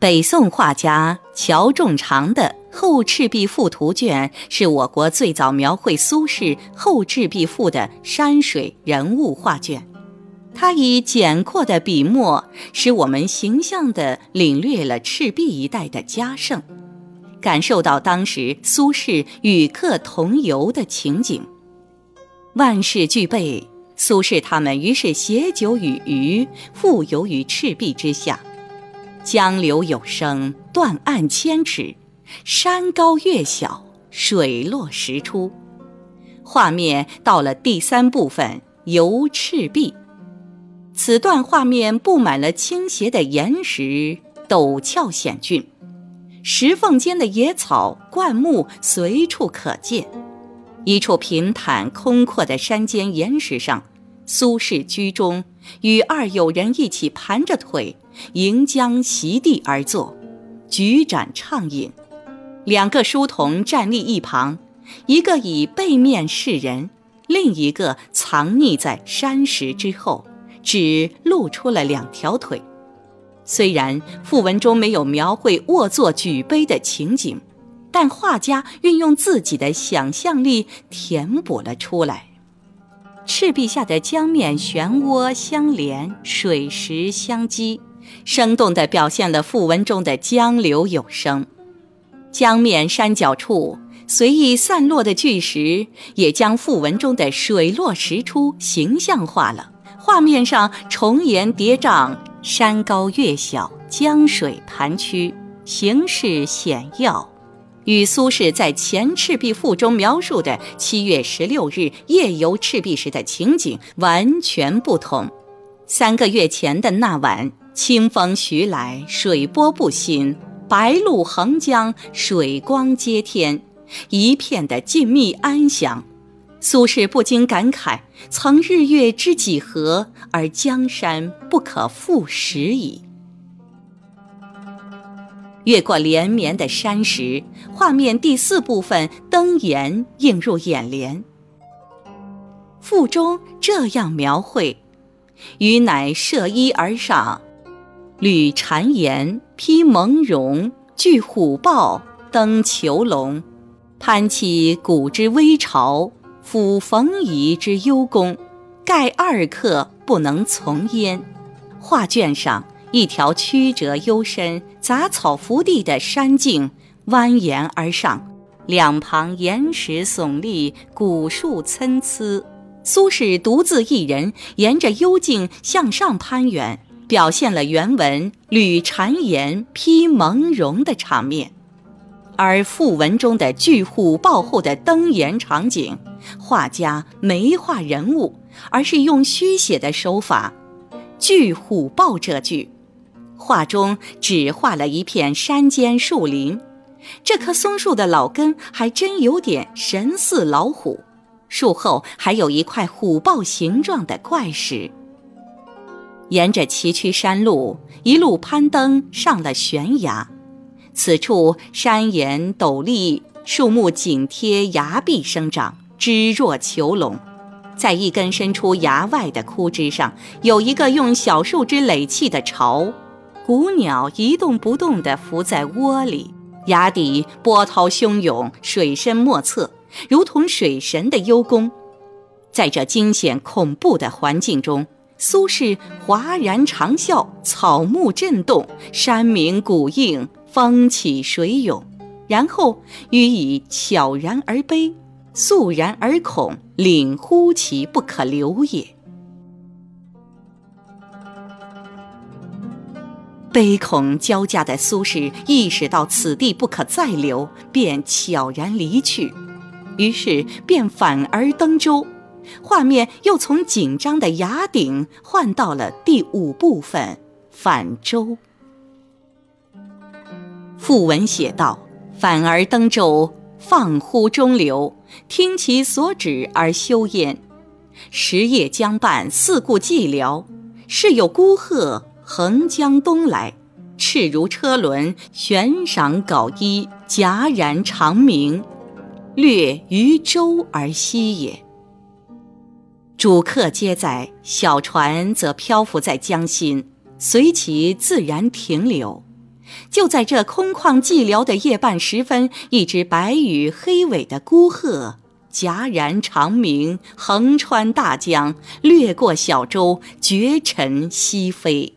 北宋画家乔仲常的《后赤壁赋图卷》是我国最早描绘苏轼《后赤壁赋》的山水人物画卷。他以简阔的笔墨，使我们形象地领略了赤壁一带的佳胜，感受到当时苏轼与客同游的情景。万事俱备，苏轼他们于是携酒与鱼，复游于赤壁之下。江流有声，断岸千尺；山高月小，水落石出。画面到了第三部分，游赤壁。此段画面布满了倾斜的岩石，陡峭险峻，石缝间的野草灌木随处可见。一处平坦空阔的山间岩石上，苏轼居中，与二友人一起盘着腿。迎江席地而坐，举盏畅饮。两个书童站立一旁，一个以背面示人，另一个藏匿在山石之后，只露出了两条腿。虽然赋文中没有描绘卧坐举杯的情景，但画家运用自己的想象力填补了出来。赤壁下的江面漩涡相连，水石相击。生动地表现了赋文中的江流有声，江面山脚处随意散落的巨石，也将赋文中的水落石出形象化了。画面上重岩叠嶂，山高月小，江水盘曲，形势险要，与苏轼在《前赤壁赋》中描述的七月十六日夜游赤壁时的情景完全不同。三个月前的那晚。清风徐来，水波不兴，白露横江，水光接天，一片的静谧安详。苏轼不禁感慨：曾日月知几何，而江山不可复拾矣。越过连绵的山石，画面第四部分登岩映入眼帘。赋中这样描绘：余乃涉衣而上。履婵岩，披蒙茸，踞虎豹，登虬龙，攀起古之危巢，抚冯夷之幽宫，盖二客不能从焉。画卷上一条曲折幽深、杂草伏地的山径蜿蜒而上，两旁岩石耸立，古树参差。苏轼独自一人沿着幽径向上攀援。表现了原文“履婵岩，披蒙茸”的场面，而赋文中的巨虎豹后的登岩场景，画家没画人物，而是用虚写的手法。巨虎豹这句，画中只画了一片山间树林，这棵松树的老根还真有点神似老虎，树后还有一块虎豹形状的怪石。沿着崎岖山路一路攀登上了悬崖，此处山岩陡立，树木紧贴崖壁生长，枝若囚笼。在一根伸出崖外的枯枝上，有一个用小树枝垒砌的巢，古鸟一动不动地伏在窝里。崖底波涛汹涌，水深莫测，如同水神的幽宫。在这惊险恐怖的环境中。苏轼哗然长啸，草木震动，山鸣谷应，风起水涌，然后予以悄然而悲，肃然而恐，领乎其不可留也。悲恐交加的苏轼意识到此地不可再留，便悄然离去，于是便反而登舟。画面又从紧张的崖顶换到了第五部分泛舟。赋文写道：“反而登舟，放乎中流，听其所指而休焉。时夜将半，四顾寂寥，是有孤鹤横江东来，翅如车轮，悬赏槁衣，戛然长鸣，略于舟而息也。”主客皆在，小船则漂浮在江心，随其自然停留。就在这空旷寂寥的夜半时分，一只白羽黑尾的孤鹤戛然长鸣，横穿大江，掠过小舟，绝尘西飞。